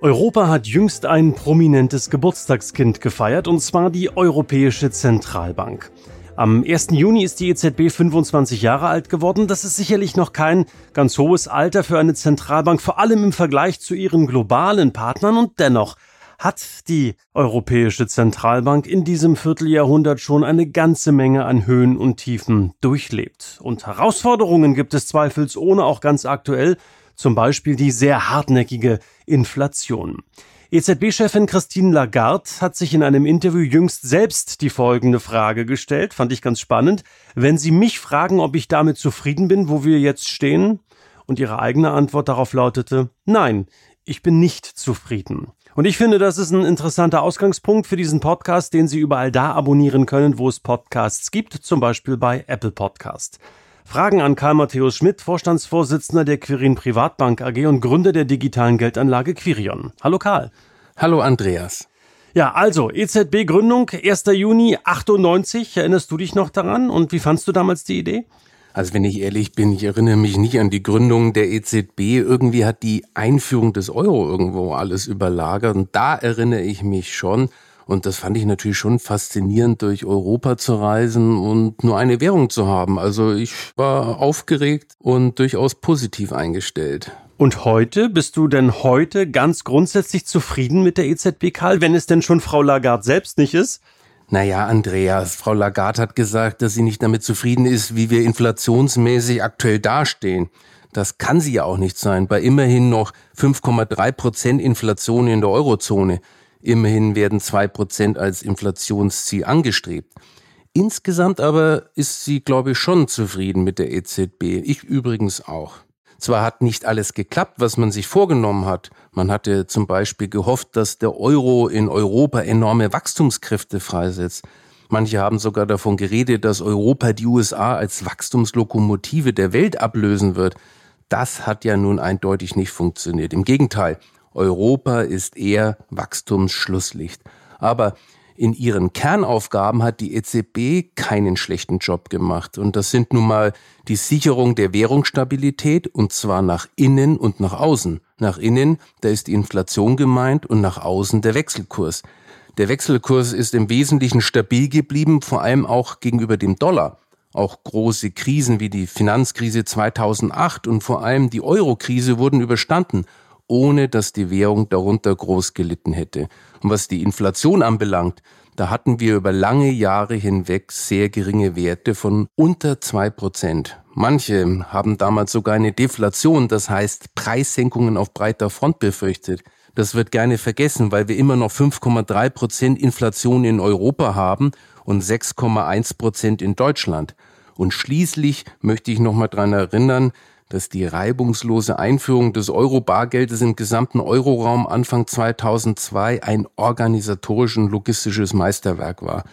Europa hat jüngst ein prominentes Geburtstagskind gefeiert, und zwar die Europäische Zentralbank. Am 1. Juni ist die EZB 25 Jahre alt geworden. Das ist sicherlich noch kein ganz hohes Alter für eine Zentralbank, vor allem im Vergleich zu ihren globalen Partnern. Und dennoch hat die Europäische Zentralbank in diesem Vierteljahrhundert schon eine ganze Menge an Höhen und Tiefen durchlebt. Und Herausforderungen gibt es zweifelsohne auch ganz aktuell zum Beispiel die sehr hartnäckige Inflation. EZB-Chefin Christine Lagarde hat sich in einem Interview jüngst selbst die folgende Frage gestellt, fand ich ganz spannend. Wenn Sie mich fragen, ob ich damit zufrieden bin, wo wir jetzt stehen, und ihre eigene Antwort darauf lautete, nein, ich bin nicht zufrieden. Und ich finde, das ist ein interessanter Ausgangspunkt für diesen Podcast, den Sie überall da abonnieren können, wo es Podcasts gibt, zum Beispiel bei Apple Podcast. Fragen an Karl Matthäus Schmidt, Vorstandsvorsitzender der Quirin Privatbank AG und Gründer der digitalen Geldanlage Quirion. Hallo Karl. Hallo Andreas. Ja, also EZB Gründung 1. Juni 98. Erinnerst du dich noch daran und wie fandst du damals die Idee? Also wenn ich ehrlich bin, ich erinnere mich nicht an die Gründung der EZB. Irgendwie hat die Einführung des Euro irgendwo alles überlagert und da erinnere ich mich schon. Und das fand ich natürlich schon faszinierend, durch Europa zu reisen und nur eine Währung zu haben. Also ich war aufgeregt und durchaus positiv eingestellt. Und heute, bist du denn heute ganz grundsätzlich zufrieden mit der EZB, Karl, wenn es denn schon Frau Lagarde selbst nicht ist? Naja, Andreas, Frau Lagarde hat gesagt, dass sie nicht damit zufrieden ist, wie wir inflationsmäßig aktuell dastehen. Das kann sie ja auch nicht sein, bei immerhin noch 5,3 Prozent Inflation in der Eurozone. Immerhin werden zwei Prozent als Inflationsziel angestrebt. Insgesamt aber ist sie, glaube ich, schon zufrieden mit der EZB. Ich übrigens auch. Zwar hat nicht alles geklappt, was man sich vorgenommen hat. Man hatte zum Beispiel gehofft, dass der Euro in Europa enorme Wachstumskräfte freisetzt. Manche haben sogar davon geredet, dass Europa die USA als Wachstumslokomotive der Welt ablösen wird. Das hat ja nun eindeutig nicht funktioniert. Im Gegenteil, Europa ist eher Wachstumsschlusslicht. Aber in ihren Kernaufgaben hat die EZB keinen schlechten Job gemacht. Und das sind nun mal die Sicherung der Währungsstabilität, und zwar nach innen und nach außen. Nach innen, da ist die Inflation gemeint, und nach außen der Wechselkurs. Der Wechselkurs ist im Wesentlichen stabil geblieben, vor allem auch gegenüber dem Dollar. Auch große Krisen wie die Finanzkrise 2008 und vor allem die Eurokrise wurden überstanden ohne dass die Währung darunter groß gelitten hätte. Und was die Inflation anbelangt, da hatten wir über lange Jahre hinweg sehr geringe Werte von unter zwei Prozent. Manche haben damals sogar eine Deflation, das heißt Preissenkungen auf breiter Front befürchtet. Das wird gerne vergessen, weil wir immer noch 5,3 Prozent Inflation in Europa haben und 6,1 Prozent in Deutschland. Und schließlich möchte ich noch mal dran erinnern, dass die reibungslose Einführung des Euro-Bargeldes im gesamten Euroraum Anfang 2002 ein organisatorisch und logistisches Meisterwerk war.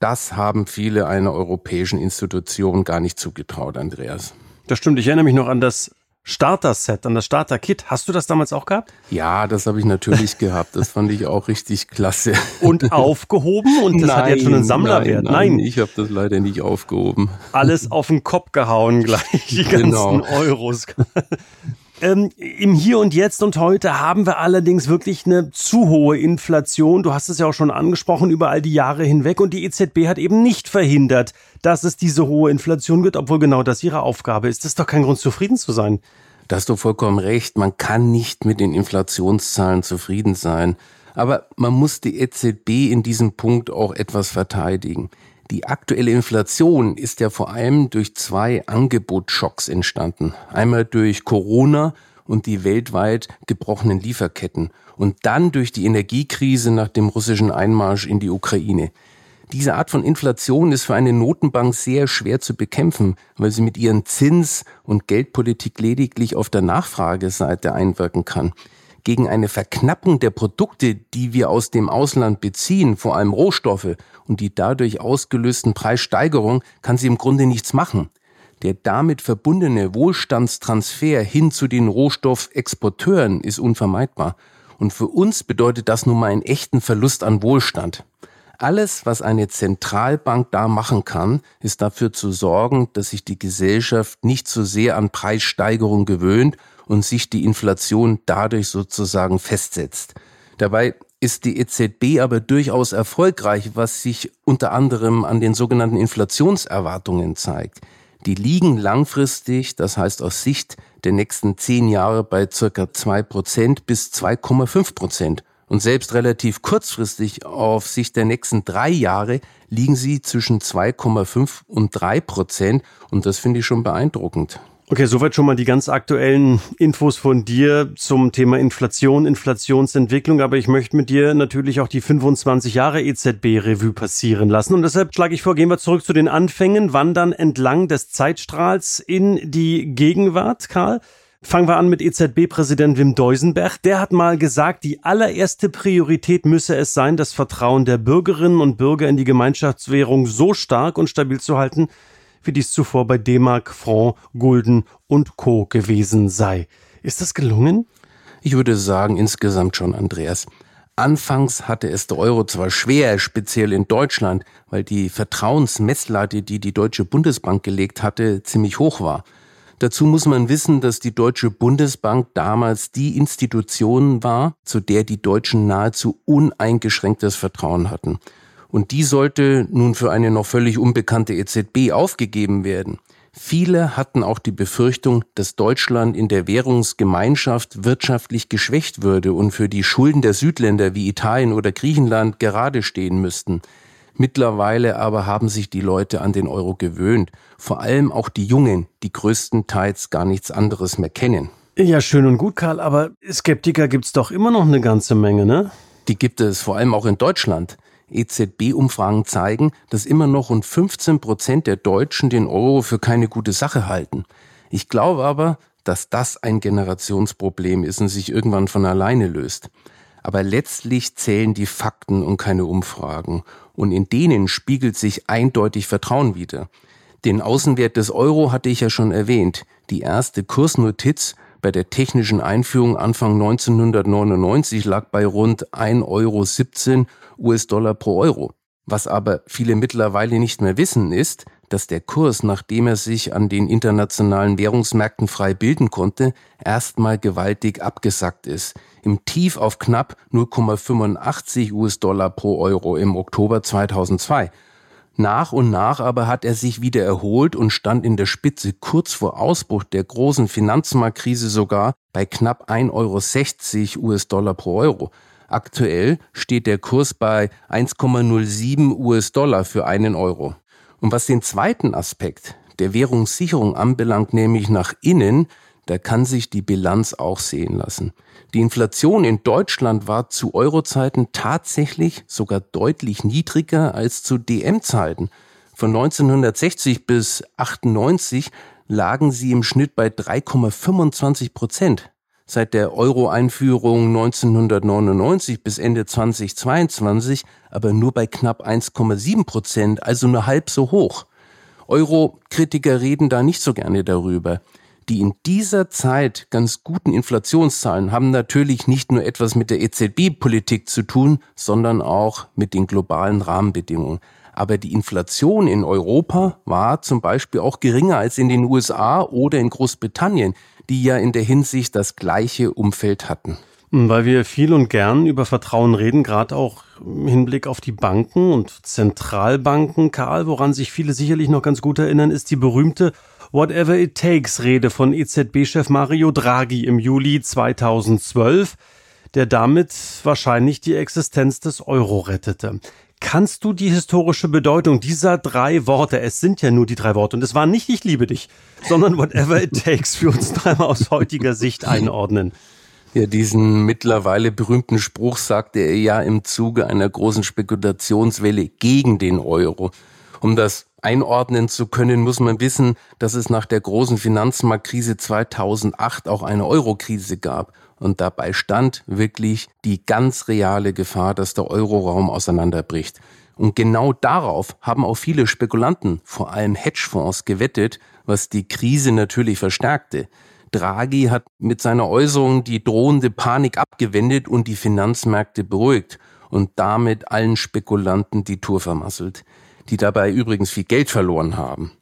Das haben viele einer europäischen Institution gar nicht zugetraut, Andreas. Das stimmt. Ich erinnere mich noch an das Starter-Set, an das Starter-Kit. Hast du das damals auch gehabt? Ja, das habe ich natürlich gehabt. Das fand ich auch richtig klasse. Und aufgehoben? Und das nein, hat jetzt schon einen Sammlerwert. Nein, nein, nein. ich habe das leider nicht aufgehoben. Alles auf den Kopf gehauen gleich, die ganzen genau. Euros. Ähm, Im Hier und Jetzt und heute haben wir allerdings wirklich eine zu hohe Inflation. Du hast es ja auch schon angesprochen über all die Jahre hinweg. Und die EZB hat eben nicht verhindert, dass es diese hohe Inflation gibt, obwohl genau das ihre Aufgabe ist. Das ist doch kein Grund, zufrieden zu sein. Da hast du vollkommen recht. Man kann nicht mit den Inflationszahlen zufrieden sein. Aber man muss die EZB in diesem Punkt auch etwas verteidigen. Die aktuelle Inflation ist ja vor allem durch zwei Angebotsschocks entstanden. Einmal durch Corona und die weltweit gebrochenen Lieferketten und dann durch die Energiekrise nach dem russischen Einmarsch in die Ukraine. Diese Art von Inflation ist für eine Notenbank sehr schwer zu bekämpfen, weil sie mit ihren Zins- und Geldpolitik lediglich auf der Nachfrageseite einwirken kann. Gegen eine Verknappung der Produkte, die wir aus dem Ausland beziehen, vor allem Rohstoffe, und die dadurch ausgelösten Preissteigerungen, kann sie im Grunde nichts machen. Der damit verbundene Wohlstandstransfer hin zu den Rohstoffexporteuren ist unvermeidbar. Und für uns bedeutet das nun mal einen echten Verlust an Wohlstand. Alles, was eine Zentralbank da machen kann, ist dafür zu sorgen, dass sich die Gesellschaft nicht zu so sehr an Preissteigerung gewöhnt und sich die Inflation dadurch sozusagen festsetzt. Dabei ist die EZB aber durchaus erfolgreich, was sich unter anderem an den sogenannten Inflationserwartungen zeigt. Die liegen langfristig, das heißt aus Sicht der nächsten zehn Jahre bei circa zwei Prozent bis 2,5 Prozent. Und selbst relativ kurzfristig auf Sicht der nächsten drei Jahre liegen sie zwischen 2,5 und 3 Prozent. Und das finde ich schon beeindruckend. Okay, soweit schon mal die ganz aktuellen Infos von dir zum Thema Inflation, Inflationsentwicklung. Aber ich möchte mit dir natürlich auch die 25 Jahre EZB-Revue passieren lassen. Und deshalb schlage ich vor, gehen wir zurück zu den Anfängen, wandern entlang des Zeitstrahls in die Gegenwart, Karl. Fangen wir an mit EZB-Präsident Wim Deusenberg. Der hat mal gesagt, die allererste Priorität müsse es sein, das Vertrauen der Bürgerinnen und Bürger in die Gemeinschaftswährung so stark und stabil zu halten, wie dies zuvor bei D-Mark, Franc, Gulden und Co. gewesen sei. Ist das gelungen? Ich würde sagen, insgesamt schon, Andreas. Anfangs hatte es der Euro zwar schwer, speziell in Deutschland, weil die Vertrauensmesslatte, die die Deutsche Bundesbank gelegt hatte, ziemlich hoch war. Dazu muss man wissen, dass die Deutsche Bundesbank damals die Institution war, zu der die Deutschen nahezu uneingeschränktes Vertrauen hatten und die sollte nun für eine noch völlig unbekannte EZB aufgegeben werden. Viele hatten auch die Befürchtung, dass Deutschland in der Währungsgemeinschaft wirtschaftlich geschwächt würde und für die Schulden der Südländer wie Italien oder Griechenland gerade stehen müssten. Mittlerweile aber haben sich die Leute an den Euro gewöhnt, vor allem auch die Jungen, die größtenteils gar nichts anderes mehr kennen. Ja, schön und gut, Karl, aber Skeptiker gibt's doch immer noch eine ganze Menge, ne? Die gibt es vor allem auch in Deutschland. EZB-Umfragen zeigen, dass immer noch rund 15 Prozent der Deutschen den Euro für keine gute Sache halten. Ich glaube aber, dass das ein Generationsproblem ist und sich irgendwann von alleine löst. Aber letztlich zählen die Fakten und keine Umfragen. Und in denen spiegelt sich eindeutig Vertrauen wider. Den Außenwert des Euro hatte ich ja schon erwähnt. Die erste Kursnotiz bei der technischen Einführung Anfang 1999 lag bei rund 1,17 Euro US-Dollar pro Euro. Was aber viele mittlerweile nicht mehr wissen, ist, dass der Kurs, nachdem er sich an den internationalen Währungsmärkten frei bilden konnte, erstmal gewaltig abgesackt ist. Im Tief auf knapp 0,85 US-Dollar pro Euro im Oktober 2002 nach und nach aber hat er sich wieder erholt und stand in der Spitze kurz vor Ausbruch der großen Finanzmarktkrise sogar bei knapp 1,60 Euro US-Dollar pro Euro. Aktuell steht der Kurs bei 1,07 US-Dollar für einen Euro. Und was den zweiten Aspekt der Währungssicherung anbelangt, nämlich nach innen, da kann sich die Bilanz auch sehen lassen. Die Inflation in Deutschland war zu Eurozeiten tatsächlich sogar deutlich niedriger als zu DM-Zeiten. Von 1960 bis 98 lagen sie im Schnitt bei 3,25 Prozent. Seit der Euro-Einführung 1999 bis Ende 2022 aber nur bei knapp 1,7 Prozent, also nur halb so hoch. Euro-Kritiker reden da nicht so gerne darüber. Die in dieser Zeit ganz guten Inflationszahlen haben natürlich nicht nur etwas mit der EZB-Politik zu tun, sondern auch mit den globalen Rahmenbedingungen. Aber die Inflation in Europa war zum Beispiel auch geringer als in den USA oder in Großbritannien, die ja in der Hinsicht das gleiche Umfeld hatten. Weil wir viel und gern über Vertrauen reden, gerade auch im Hinblick auf die Banken und Zentralbanken. Karl, woran sich viele sicherlich noch ganz gut erinnern, ist die berühmte Whatever It Takes Rede von EZB-Chef Mario Draghi im Juli 2012, der damit wahrscheinlich die Existenz des Euro rettete. Kannst du die historische Bedeutung dieser drei Worte, es sind ja nur die drei Worte, und es war nicht ich liebe dich, sondern whatever it takes, für uns dreimal aus heutiger Sicht einordnen? Ja, diesen mittlerweile berühmten Spruch sagte er ja im Zuge einer großen Spekulationswelle gegen den Euro. Um das einordnen zu können, muss man wissen, dass es nach der großen Finanzmarktkrise 2008 auch eine Eurokrise gab. Und dabei stand wirklich die ganz reale Gefahr, dass der Euroraum auseinanderbricht. Und genau darauf haben auch viele Spekulanten, vor allem Hedgefonds, gewettet, was die Krise natürlich verstärkte. Draghi hat mit seiner Äußerung die drohende Panik abgewendet und die Finanzmärkte beruhigt und damit allen Spekulanten die Tour vermasselt, die dabei übrigens viel Geld verloren haben.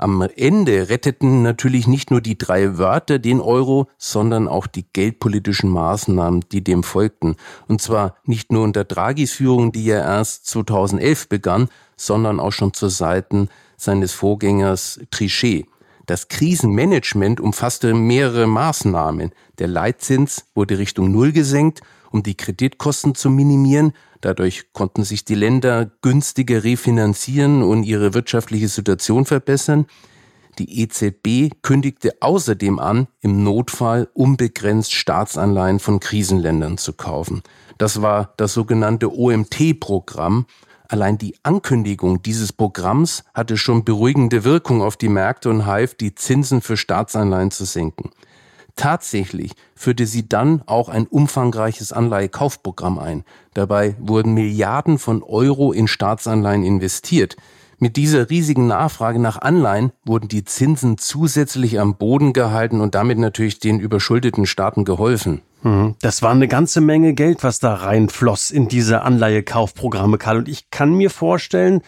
Am Ende retteten natürlich nicht nur die drei Wörter den Euro, sondern auch die geldpolitischen Maßnahmen, die dem folgten. Und zwar nicht nur unter Draghis Führung, die ja erst 2011 begann, sondern auch schon zur Seiten seines Vorgängers Trichet. Das Krisenmanagement umfasste mehrere Maßnahmen. Der Leitzins wurde Richtung Null gesenkt, um die Kreditkosten zu minimieren. Dadurch konnten sich die Länder günstiger refinanzieren und ihre wirtschaftliche Situation verbessern. Die EZB kündigte außerdem an, im Notfall unbegrenzt Staatsanleihen von Krisenländern zu kaufen. Das war das sogenannte OMT-Programm. Allein die Ankündigung dieses Programms hatte schon beruhigende Wirkung auf die Märkte und half, die Zinsen für Staatsanleihen zu senken. Tatsächlich führte sie dann auch ein umfangreiches Anleihekaufprogramm ein. Dabei wurden Milliarden von Euro in Staatsanleihen investiert. Mit dieser riesigen Nachfrage nach Anleihen wurden die Zinsen zusätzlich am Boden gehalten und damit natürlich den überschuldeten Staaten geholfen. Mhm. Das war eine ganze Menge Geld, was da reinfloss in diese Anleihekaufprogramme, Karl. Und ich kann mir vorstellen,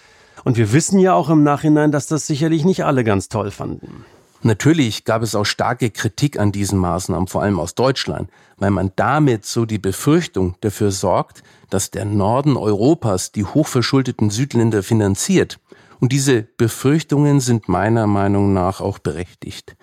und wir wissen ja auch im Nachhinein, dass das sicherlich nicht alle ganz toll fanden. Natürlich gab es auch starke Kritik an diesen Maßnahmen, vor allem aus Deutschland, weil man damit so die Befürchtung dafür sorgt, dass der Norden Europas die hochverschuldeten Südländer finanziert. Und diese Befürchtungen sind meiner Meinung nach auch berechtigt.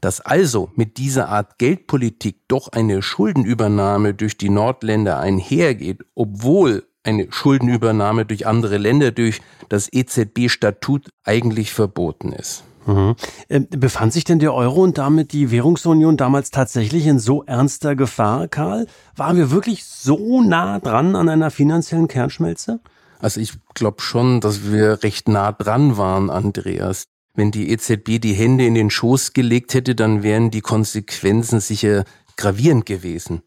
Dass also mit dieser Art Geldpolitik doch eine Schuldenübernahme durch die Nordländer einhergeht, obwohl eine Schuldenübernahme durch andere Länder durch das EZB-Statut eigentlich verboten ist. Mhm. Ähm, befand sich denn der Euro und damit die Währungsunion damals tatsächlich in so ernster Gefahr, Karl? Waren wir wirklich so nah dran an einer finanziellen Kernschmelze? Also ich glaube schon, dass wir recht nah dran waren, Andreas. Wenn die EZB die Hände in den Schoß gelegt hätte, dann wären die Konsequenzen sicher gravierend gewesen.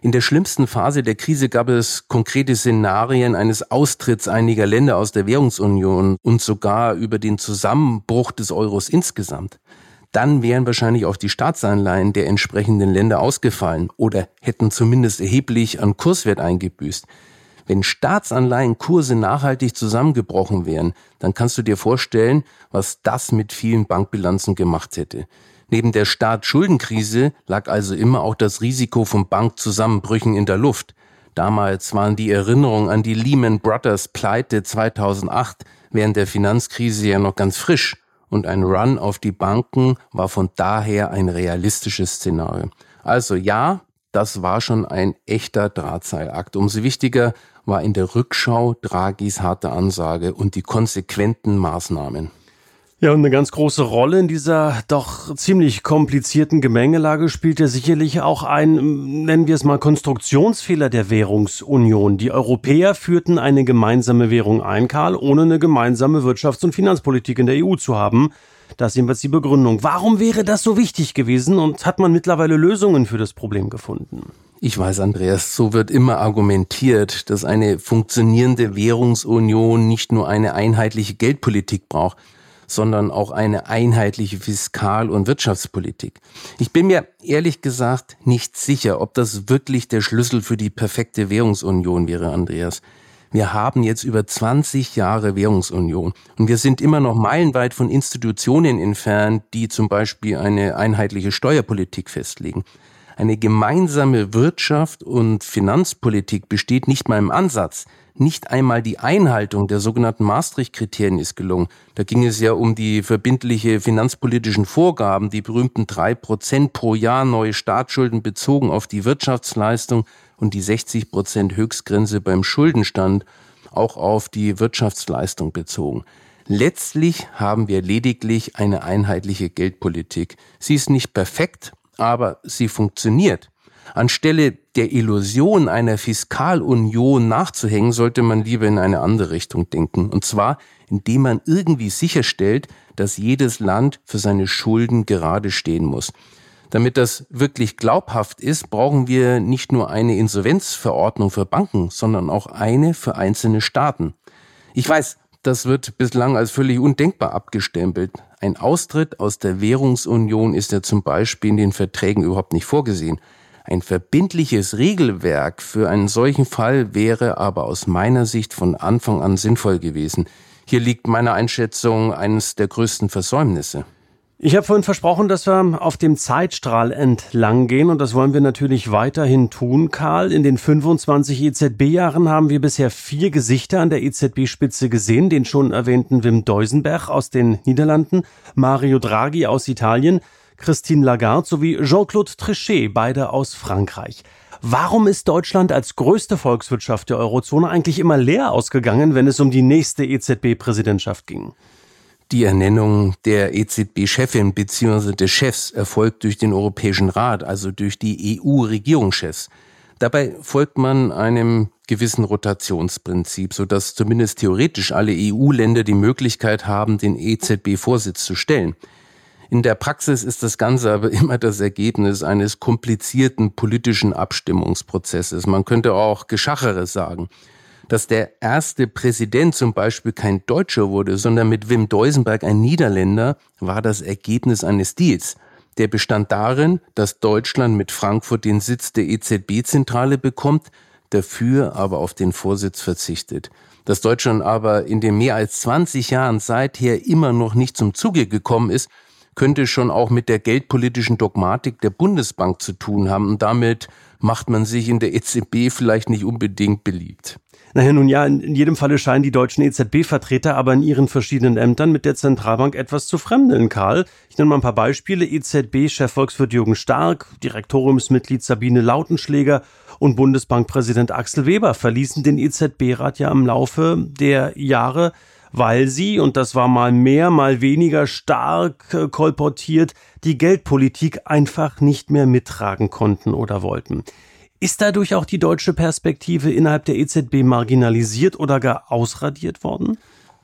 In der schlimmsten Phase der Krise gab es konkrete Szenarien eines Austritts einiger Länder aus der Währungsunion und sogar über den Zusammenbruch des Euros insgesamt. Dann wären wahrscheinlich auch die Staatsanleihen der entsprechenden Länder ausgefallen oder hätten zumindest erheblich an Kurswert eingebüßt. Wenn Staatsanleihenkurse nachhaltig zusammengebrochen wären, dann kannst du dir vorstellen, was das mit vielen Bankbilanzen gemacht hätte. Neben der Staatsschuldenkrise lag also immer auch das Risiko von Bankzusammenbrüchen in der Luft. Damals waren die Erinnerungen an die Lehman Brothers Pleite 2008 während der Finanzkrise ja noch ganz frisch und ein Run auf die Banken war von daher ein realistisches Szenario. Also ja, das war schon ein echter Drahtseilakt. Umso wichtiger war in der Rückschau Draghis harte Ansage und die konsequenten Maßnahmen. Ja, und eine ganz große Rolle in dieser doch ziemlich komplizierten Gemengelage spielt ja sicherlich auch ein, nennen wir es mal, Konstruktionsfehler der Währungsunion. Die Europäer führten eine gemeinsame Währung ein, Karl, ohne eine gemeinsame Wirtschafts- und Finanzpolitik in der EU zu haben. Das ist jedenfalls die Begründung. Warum wäre das so wichtig gewesen und hat man mittlerweile Lösungen für das Problem gefunden? Ich weiß, Andreas, so wird immer argumentiert, dass eine funktionierende Währungsunion nicht nur eine einheitliche Geldpolitik braucht, sondern auch eine einheitliche Fiskal- und Wirtschaftspolitik. Ich bin mir ehrlich gesagt nicht sicher, ob das wirklich der Schlüssel für die perfekte Währungsunion wäre, Andreas. Wir haben jetzt über 20 Jahre Währungsunion und wir sind immer noch meilenweit von Institutionen entfernt, die zum Beispiel eine einheitliche Steuerpolitik festlegen. Eine gemeinsame Wirtschaft und Finanzpolitik besteht nicht mal im Ansatz. Nicht einmal die Einhaltung der sogenannten Maastricht-Kriterien ist gelungen. Da ging es ja um die verbindliche finanzpolitischen Vorgaben, die berühmten drei Prozent pro Jahr neue Staatsschulden bezogen auf die Wirtschaftsleistung und die 60 Prozent Höchstgrenze beim Schuldenstand auch auf die Wirtschaftsleistung bezogen. Letztlich haben wir lediglich eine einheitliche Geldpolitik. Sie ist nicht perfekt, aber sie funktioniert. Anstelle der Illusion einer Fiskalunion nachzuhängen, sollte man lieber in eine andere Richtung denken. Und zwar, indem man irgendwie sicherstellt, dass jedes Land für seine Schulden gerade stehen muss. Damit das wirklich glaubhaft ist, brauchen wir nicht nur eine Insolvenzverordnung für Banken, sondern auch eine für einzelne Staaten. Ich weiß, das wird bislang als völlig undenkbar abgestempelt. Ein Austritt aus der Währungsunion ist ja zum Beispiel in den Verträgen überhaupt nicht vorgesehen. Ein verbindliches Regelwerk für einen solchen Fall wäre aber aus meiner Sicht von Anfang an sinnvoll gewesen. Hier liegt meiner Einschätzung eines der größten Versäumnisse. Ich habe vorhin versprochen, dass wir auf dem Zeitstrahl entlang gehen und das wollen wir natürlich weiterhin tun, Karl. In den 25 EZB-Jahren haben wir bisher vier Gesichter an der EZB-Spitze gesehen, den schon erwähnten Wim Deusenberg aus den Niederlanden, Mario Draghi aus Italien, Christine Lagarde sowie Jean-Claude Trichet, beide aus Frankreich. Warum ist Deutschland als größte Volkswirtschaft der Eurozone eigentlich immer leer ausgegangen, wenn es um die nächste EZB-Präsidentschaft ging? Die Ernennung der EZB-Chefin bzw. des Chefs erfolgt durch den Europäischen Rat, also durch die EU-Regierungschefs. Dabei folgt man einem gewissen Rotationsprinzip, sodass zumindest theoretisch alle EU-Länder die Möglichkeit haben, den EZB-Vorsitz zu stellen. In der Praxis ist das Ganze aber immer das Ergebnis eines komplizierten politischen Abstimmungsprozesses. Man könnte auch Geschacheres sagen dass der erste Präsident zum Beispiel kein Deutscher wurde, sondern mit Wim Deusenberg ein Niederländer, war das Ergebnis eines Deals. Der bestand darin, dass Deutschland mit Frankfurt den Sitz der EZB-Zentrale bekommt, dafür aber auf den Vorsitz verzichtet. Dass Deutschland aber in den mehr als 20 Jahren seither immer noch nicht zum Zuge gekommen ist, könnte schon auch mit der geldpolitischen Dogmatik der Bundesbank zu tun haben und damit macht man sich in der EZB vielleicht nicht unbedingt beliebt. Naja, nun ja, in, jedem Falle scheinen die deutschen EZB-Vertreter aber in ihren verschiedenen Ämtern mit der Zentralbank etwas zu fremdeln, Karl. Ich nenne mal ein paar Beispiele. EZB-Chefvolkswirt Jürgen Stark, Direktoriumsmitglied Sabine Lautenschläger und Bundesbankpräsident Axel Weber verließen den EZB-Rat ja im Laufe der Jahre weil sie, und das war mal mehr, mal weniger stark äh, kolportiert, die Geldpolitik einfach nicht mehr mittragen konnten oder wollten. Ist dadurch auch die deutsche Perspektive innerhalb der EZB marginalisiert oder gar ausradiert worden?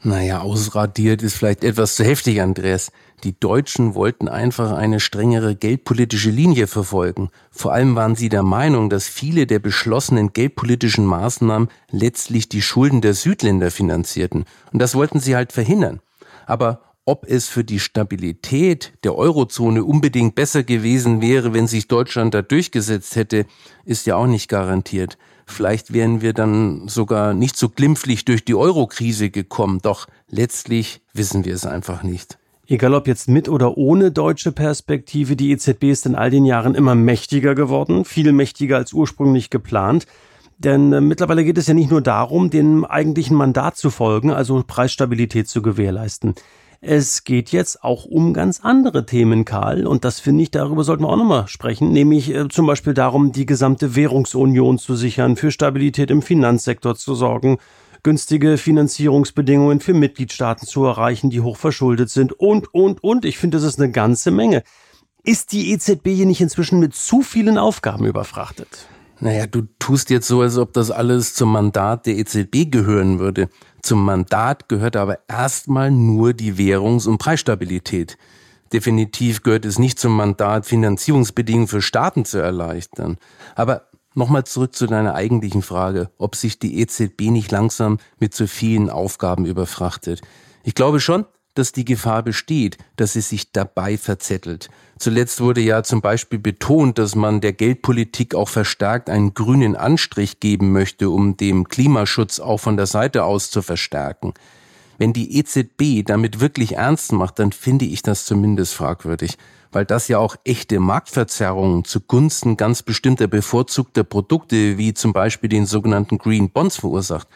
Naja, ausradiert ist vielleicht etwas zu heftig, Andreas. Die Deutschen wollten einfach eine strengere geldpolitische Linie verfolgen. Vor allem waren sie der Meinung, dass viele der beschlossenen geldpolitischen Maßnahmen letztlich die Schulden der Südländer finanzierten. Und das wollten sie halt verhindern. Aber ob es für die Stabilität der Eurozone unbedingt besser gewesen wäre, wenn sich Deutschland da durchgesetzt hätte, ist ja auch nicht garantiert. Vielleicht wären wir dann sogar nicht so glimpflich durch die Eurokrise gekommen, doch letztlich wissen wir es einfach nicht. Egal ob jetzt mit oder ohne deutsche Perspektive, die EZB ist in all den Jahren immer mächtiger geworden, viel mächtiger als ursprünglich geplant. Denn äh, mittlerweile geht es ja nicht nur darum, dem eigentlichen Mandat zu folgen, also Preisstabilität zu gewährleisten. Es geht jetzt auch um ganz andere Themen, Karl, und das finde ich, darüber sollten wir auch nochmal sprechen, nämlich äh, zum Beispiel darum, die gesamte Währungsunion zu sichern, für Stabilität im Finanzsektor zu sorgen, günstige Finanzierungsbedingungen für Mitgliedstaaten zu erreichen, die hoch verschuldet sind und, und, und. Ich finde, das ist eine ganze Menge. Ist die EZB hier nicht inzwischen mit zu vielen Aufgaben überfrachtet? Naja, du tust jetzt so, als ob das alles zum Mandat der EZB gehören würde. Zum Mandat gehört aber erstmal nur die Währungs- und Preisstabilität. Definitiv gehört es nicht zum Mandat, Finanzierungsbedingungen für Staaten zu erleichtern. Aber nochmal zurück zu deiner eigentlichen Frage, ob sich die EZB nicht langsam mit zu vielen Aufgaben überfrachtet. Ich glaube schon, dass die Gefahr besteht, dass es sich dabei verzettelt. Zuletzt wurde ja zum Beispiel betont, dass man der Geldpolitik auch verstärkt einen grünen Anstrich geben möchte, um dem Klimaschutz auch von der Seite aus zu verstärken. Wenn die EZB damit wirklich ernst macht, dann finde ich das zumindest fragwürdig, weil das ja auch echte Marktverzerrungen zugunsten ganz bestimmter bevorzugter Produkte wie zum Beispiel den sogenannten Green Bonds verursacht.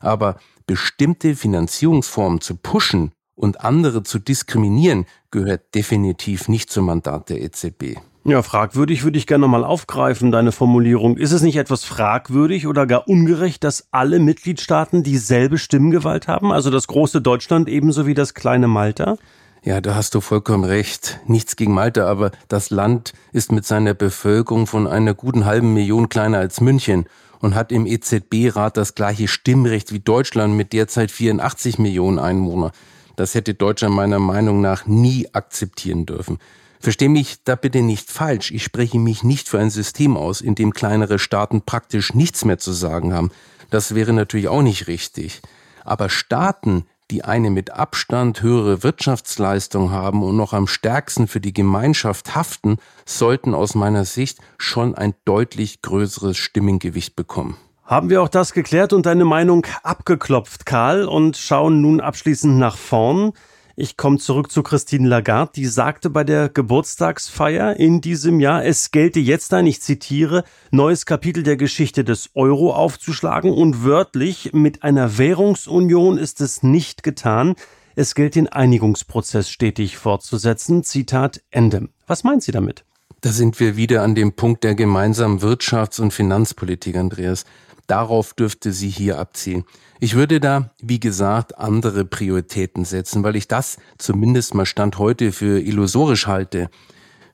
Aber bestimmte Finanzierungsformen zu pushen, und andere zu diskriminieren, gehört definitiv nicht zum Mandat der EZB. Ja, fragwürdig würde ich gerne mal aufgreifen, deine Formulierung. Ist es nicht etwas fragwürdig oder gar ungerecht, dass alle Mitgliedstaaten dieselbe Stimmgewalt haben, also das große Deutschland ebenso wie das kleine Malta? Ja, da hast du vollkommen recht. Nichts gegen Malta, aber das Land ist mit seiner Bevölkerung von einer guten halben Million kleiner als München und hat im EZB-Rat das gleiche Stimmrecht wie Deutschland mit derzeit 84 Millionen Einwohner. Das hätte Deutschland meiner Meinung nach nie akzeptieren dürfen. Versteh mich da bitte nicht falsch. Ich spreche mich nicht für ein System aus, in dem kleinere Staaten praktisch nichts mehr zu sagen haben. Das wäre natürlich auch nicht richtig. Aber Staaten, die eine mit Abstand höhere Wirtschaftsleistung haben und noch am stärksten für die Gemeinschaft haften, sollten aus meiner Sicht schon ein deutlich größeres Stimmengewicht bekommen. Haben wir auch das geklärt und deine Meinung abgeklopft, Karl, und schauen nun abschließend nach vorn. Ich komme zurück zu Christine Lagarde, die sagte bei der Geburtstagsfeier in diesem Jahr, es gelte jetzt ein, ich zitiere, neues Kapitel der Geschichte des Euro aufzuschlagen und wörtlich, mit einer Währungsunion ist es nicht getan. Es gilt den Einigungsprozess stetig fortzusetzen. Zitat Ende. Was meint sie damit? Da sind wir wieder an dem Punkt der gemeinsamen Wirtschafts- und Finanzpolitik, Andreas. Darauf dürfte sie hier abzielen. Ich würde da, wie gesagt, andere Prioritäten setzen, weil ich das zumindest mal Stand heute für illusorisch halte.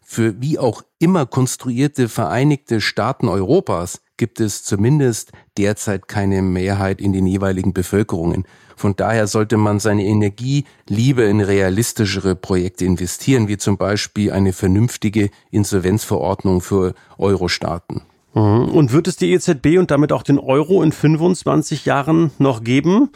Für wie auch immer konstruierte Vereinigte Staaten Europas gibt es zumindest derzeit keine Mehrheit in den jeweiligen Bevölkerungen. Von daher sollte man seine Energie lieber in realistischere Projekte investieren, wie zum Beispiel eine vernünftige Insolvenzverordnung für Euro-Staaten. Mhm. Und wird es die EZB und damit auch den Euro in 25 Jahren noch geben?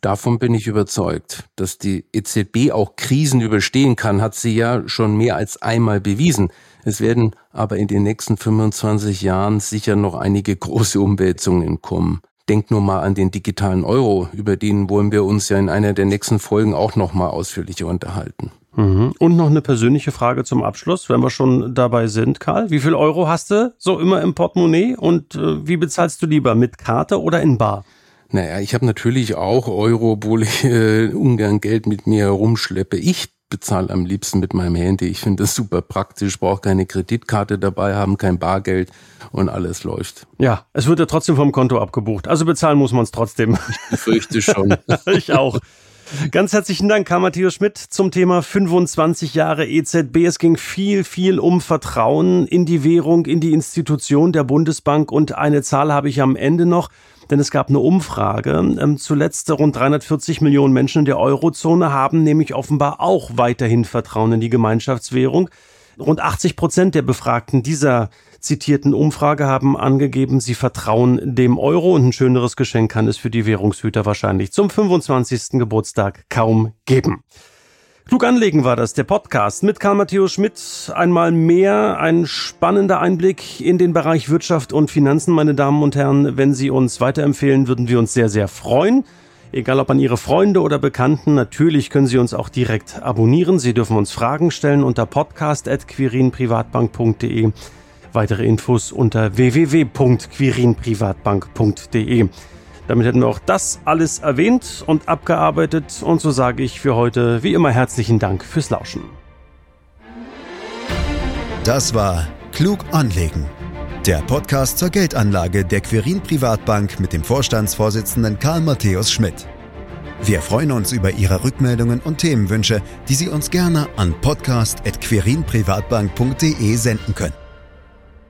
Davon bin ich überzeugt. Dass die EZB auch Krisen überstehen kann, hat sie ja schon mehr als einmal bewiesen. Es werden aber in den nächsten 25 Jahren sicher noch einige große Umwälzungen kommen. Denk nur mal an den digitalen Euro, über den wollen wir uns ja in einer der nächsten Folgen auch noch mal ausführlicher unterhalten. Mhm. Und noch eine persönliche Frage zum Abschluss, wenn wir schon dabei sind, Karl. Wie viel Euro hast du so immer im Portemonnaie und äh, wie bezahlst du lieber, mit Karte oder in Bar? Naja, ich habe natürlich auch Euro, obwohl ich äh, ungern Geld mit mir herumschleppe. Ich bezahle am liebsten mit meinem Handy. Ich finde das super praktisch, brauche keine Kreditkarte dabei haben, kein Bargeld und alles läuft. Ja, es wird ja trotzdem vom Konto abgebucht. Also bezahlen muss man es trotzdem. Ich befürchte schon. ich auch. Ganz herzlichen Dank, Karl Matthias Schmidt, zum Thema 25 Jahre EZB. Es ging viel, viel um Vertrauen in die Währung, in die Institution der Bundesbank und eine Zahl habe ich am Ende noch denn es gab eine Umfrage. Ähm, zuletzt rund 340 Millionen Menschen in der Eurozone haben nämlich offenbar auch weiterhin Vertrauen in die Gemeinschaftswährung. Rund 80 Prozent der Befragten dieser zitierten Umfrage haben angegeben, sie vertrauen dem Euro und ein schöneres Geschenk kann es für die Währungshüter wahrscheinlich zum 25. Geburtstag kaum geben. Klug anlegen war das, der Podcast mit Karl Matthäus Schmidt. Einmal mehr ein spannender Einblick in den Bereich Wirtschaft und Finanzen, meine Damen und Herren. Wenn Sie uns weiterempfehlen, würden wir uns sehr, sehr freuen. Egal ob an Ihre Freunde oder Bekannten, natürlich können Sie uns auch direkt abonnieren. Sie dürfen uns Fragen stellen unter podcast.quirinprivatbank.de. Weitere Infos unter www.quirinprivatbank.de. Damit hätten wir auch das alles erwähnt und abgearbeitet. Und so sage ich für heute wie immer herzlichen Dank fürs Lauschen. Das war Klug anlegen. Der Podcast zur Geldanlage der Quirin Privatbank mit dem Vorstandsvorsitzenden Karl Matthäus Schmidt. Wir freuen uns über Ihre Rückmeldungen und Themenwünsche, die Sie uns gerne an podcast.quirinprivatbank.de senden können.